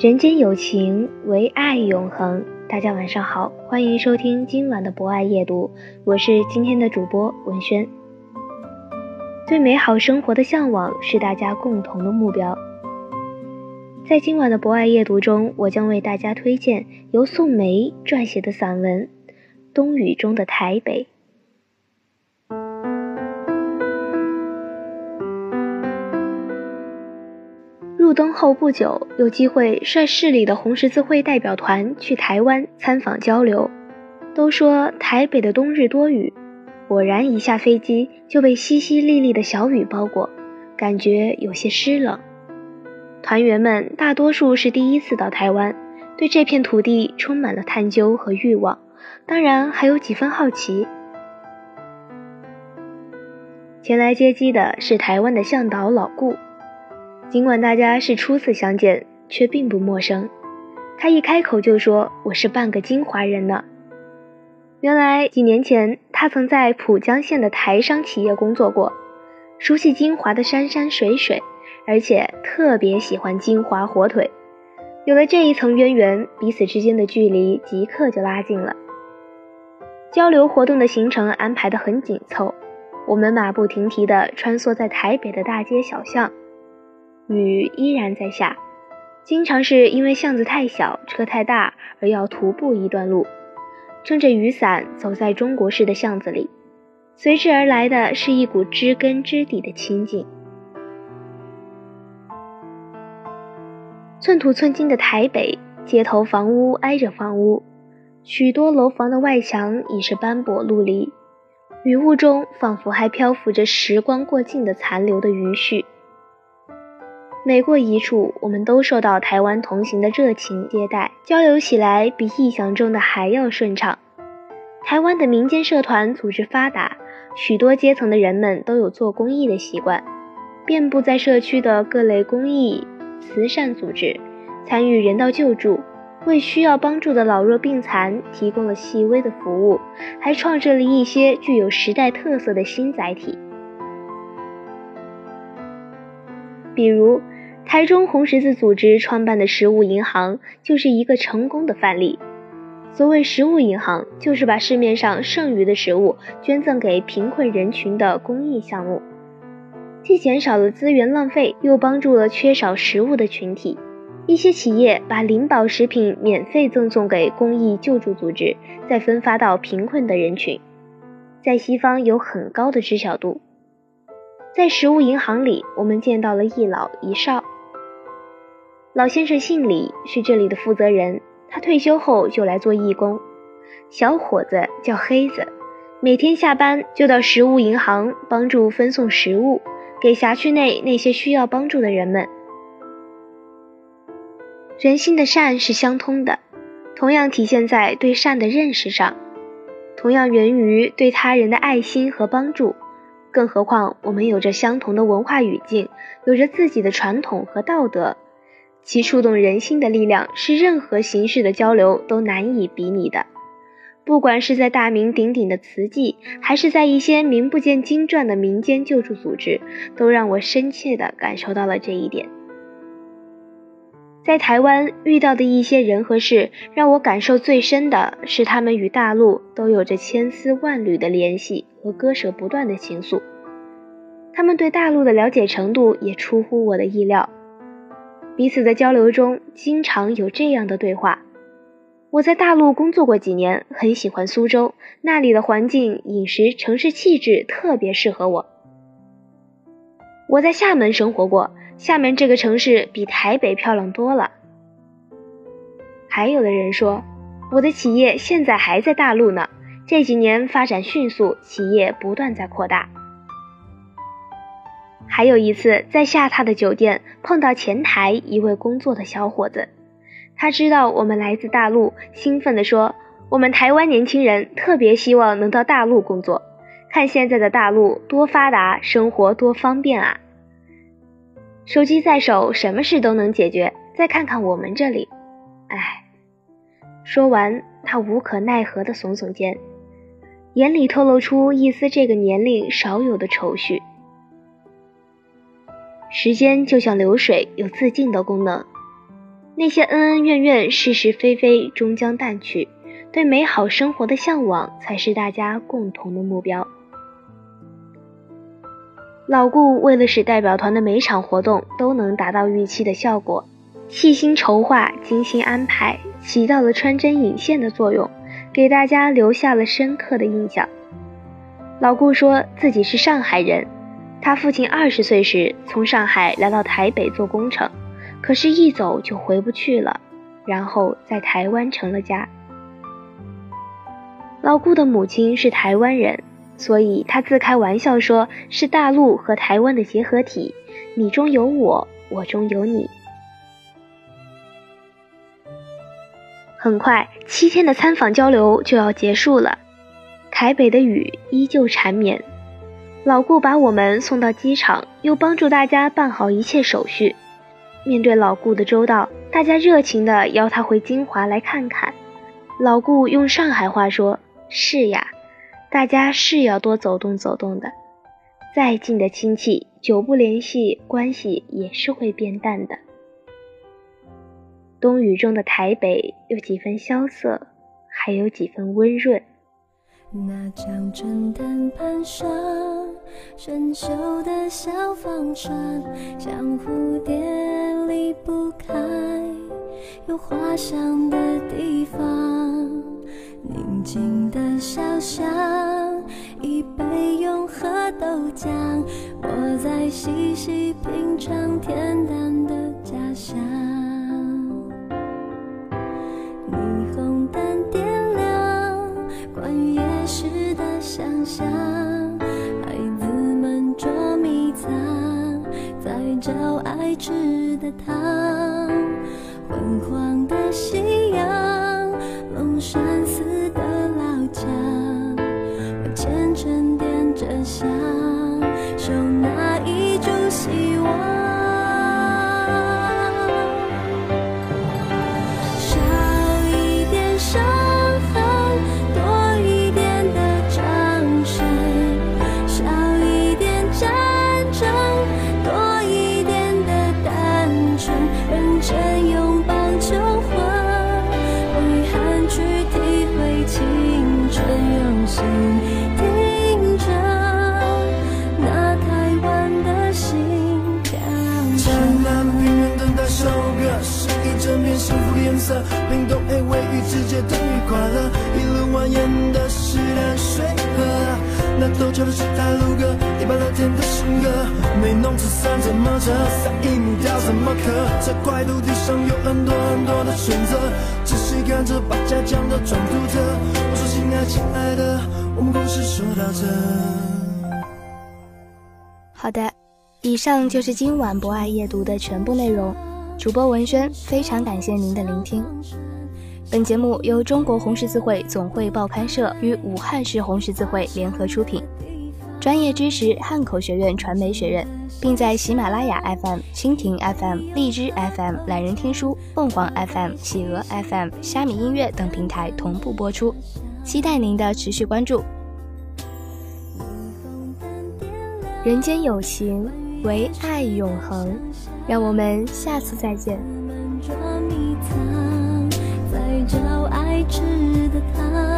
人间有情，唯爱永恒。大家晚上好，欢迎收听今晚的博爱夜读，我是今天的主播文轩。对美好生活的向往是大家共同的目标。在今晚的博爱夜读中，我将为大家推荐由宋梅撰写的散文《冬雨中的台北》。入冬后不久，有机会率市里的红十字会代表团去台湾参访交流。都说台北的冬日多雨，果然一下飞机就被淅淅沥沥的小雨包裹，感觉有些湿冷。团员们大多数是第一次到台湾，对这片土地充满了探究和欲望，当然还有几分好奇。前来接机的是台湾的向导老顾。尽管大家是初次相见，却并不陌生。他一开口就说：“我是半个金华人呢。”原来几年前，他曾在浦江县的台商企业工作过，熟悉金华的山山水水，而且特别喜欢金华火腿。有了这一层渊源，彼此之间的距离即刻就拉近了。交流活动的行程安排得很紧凑，我们马不停蹄地穿梭在台北的大街小巷。雨依然在下，经常是因为巷子太小、车太大而要徒步一段路，撑着雨伞走在中国式的巷子里，随之而来的是一股知根知底的亲近。寸土寸金的台北，街头房屋挨着房屋，许多楼房的外墙已是斑驳陆离，雨雾中仿佛还漂浮着时光过境的残留的余绪。每过一处，我们都受到台湾同行的热情接待，交流起来比意想中的还要顺畅。台湾的民间社团组织发达，许多阶层的人们都有做公益的习惯，遍布在社区的各类公益慈善组织，参与人道救助，为需要帮助的老弱病残提供了细微的服务，还创设了一些具有时代特色的新载体，比如。台中红十字组织创办的食物银行就是一个成功的范例。所谓食物银行，就是把市面上剩余的食物捐赠给贫困人群的公益项目，既减少了资源浪费，又帮助了缺少食物的群体。一些企业把灵宝食品免费赠送给公益救助组织，再分发到贫困的人群，在西方有很高的知晓度。在食物银行里，我们见到了一老一少。老先生姓李，是这里的负责人。他退休后就来做义工。小伙子叫黑子，每天下班就到食物银行帮助分送食物给辖区内那些需要帮助的人们。人心的善是相通的，同样体现在对善的认识上，同样源于对他人的爱心和帮助。更何况我们有着相同的文化语境，有着自己的传统和道德。其触动人心的力量是任何形式的交流都难以比拟的。不管是在大名鼎鼎的慈济，还是在一些名不见经传的民间救助组织，都让我深切地感受到了这一点。在台湾遇到的一些人和事，让我感受最深的是他们与大陆都有着千丝万缕的联系和割舍不断的情愫。他们对大陆的了解程度也出乎我的意料。彼此的交流中，经常有这样的对话：我在大陆工作过几年，很喜欢苏州，那里的环境、饮食、城市气质特别适合我。我在厦门生活过，厦门这个城市比台北漂亮多了。还有的人说，我的企业现在还在大陆呢，这几年发展迅速，企业不断在扩大。还有一次在下榻的酒店碰到前台一位工作的小伙子，他知道我们来自大陆，兴奋地说：“我们台湾年轻人特别希望能到大陆工作。”看现在的大陆多发达，生活多方便啊！手机在手，什么事都能解决。再看看我们这里，唉。说完，他无可奈何地耸耸肩，眼里透露出一丝这个年龄少有的愁绪。时间就像流水，有自尽的功能。那些恩恩怨怨、是是非非，终将淡去。对美好生活的向往，才是大家共同的目标。老顾为了使代表团的每场活动都能达到预期的效果，细心筹划、精心安排，起到了穿针引线的作用，给大家留下了深刻的印象。老顾说自己是上海人，他父亲二十岁时从上海来到台北做工程，可是，一走就回不去了，然后在台湾成了家。老顾的母亲是台湾人。所以他自开玩笑说：“是大陆和台湾的结合体，你中有我，我中有你。”很快，七天的参访交流就要结束了。台北的雨依旧缠绵，老顾把我们送到机场，又帮助大家办好一切手续。面对老顾的周到，大家热情地邀他回金华来看看。老顾用上海话说：“是呀。”大家是要多走动走动的，再近的亲戚，久不联系，关系也是会变淡的。冬雨中的台北，有几分萧瑟，还有几分温润。那张春灯盘上，生锈的小方船，像蝴蝶离不开有花香的地方。宁静的小巷，一杯永和豆浆，我在细细品尝恬淡的家乡。的糖，冰冻 A 位于直接等于快乐，一路蜿蜒的是淡水河。那陡峭的是台路歌，一般乐天的性格。没弄纸伞怎么折？撒一木雕怎么刻？这块土地上有很多很多的选择，仔细看着把家讲的装独特。我说亲爱亲爱的，我们故事说到这。好的，以上就是今晚博爱夜读的全部内容。主播文轩，非常感谢您的聆听。本节目由中国红十字会总会报刊社与武汉市红十字会联合出品，专业支持汉口学院传媒学院，并在喜马拉雅 FM、蜻蜓 FM、荔枝 FM、懒人听书、凤凰 FM、企鹅 FM、虾米音乐等平台同步播出，期待您的持续关注。人间有情，唯爱永恒。让我们下次再见。在找爱吃的糖，